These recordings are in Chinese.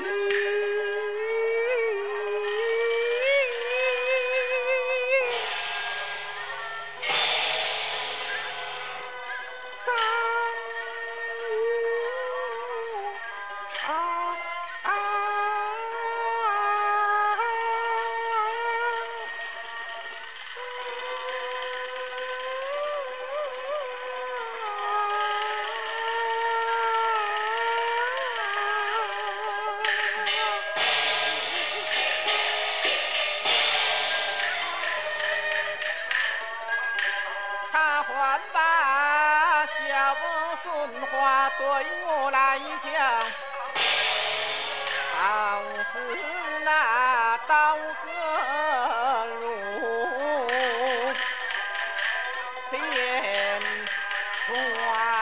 Yeah. ว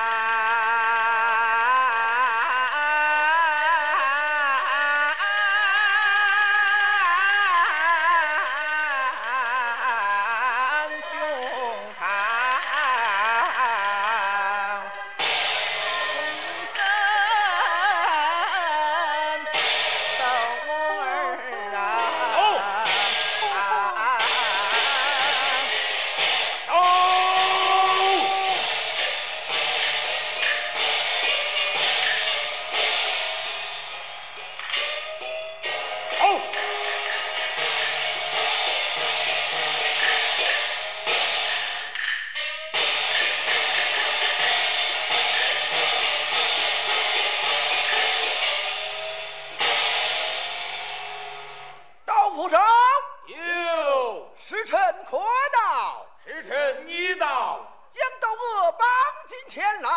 你到将窦娥绑进前来。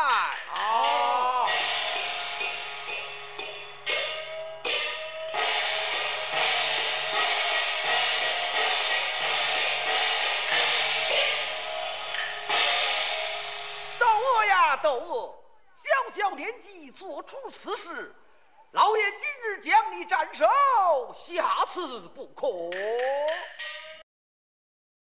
好。窦娥呀，窦娥，小小年纪做出此事，老爷今日将你斩首，下次不可。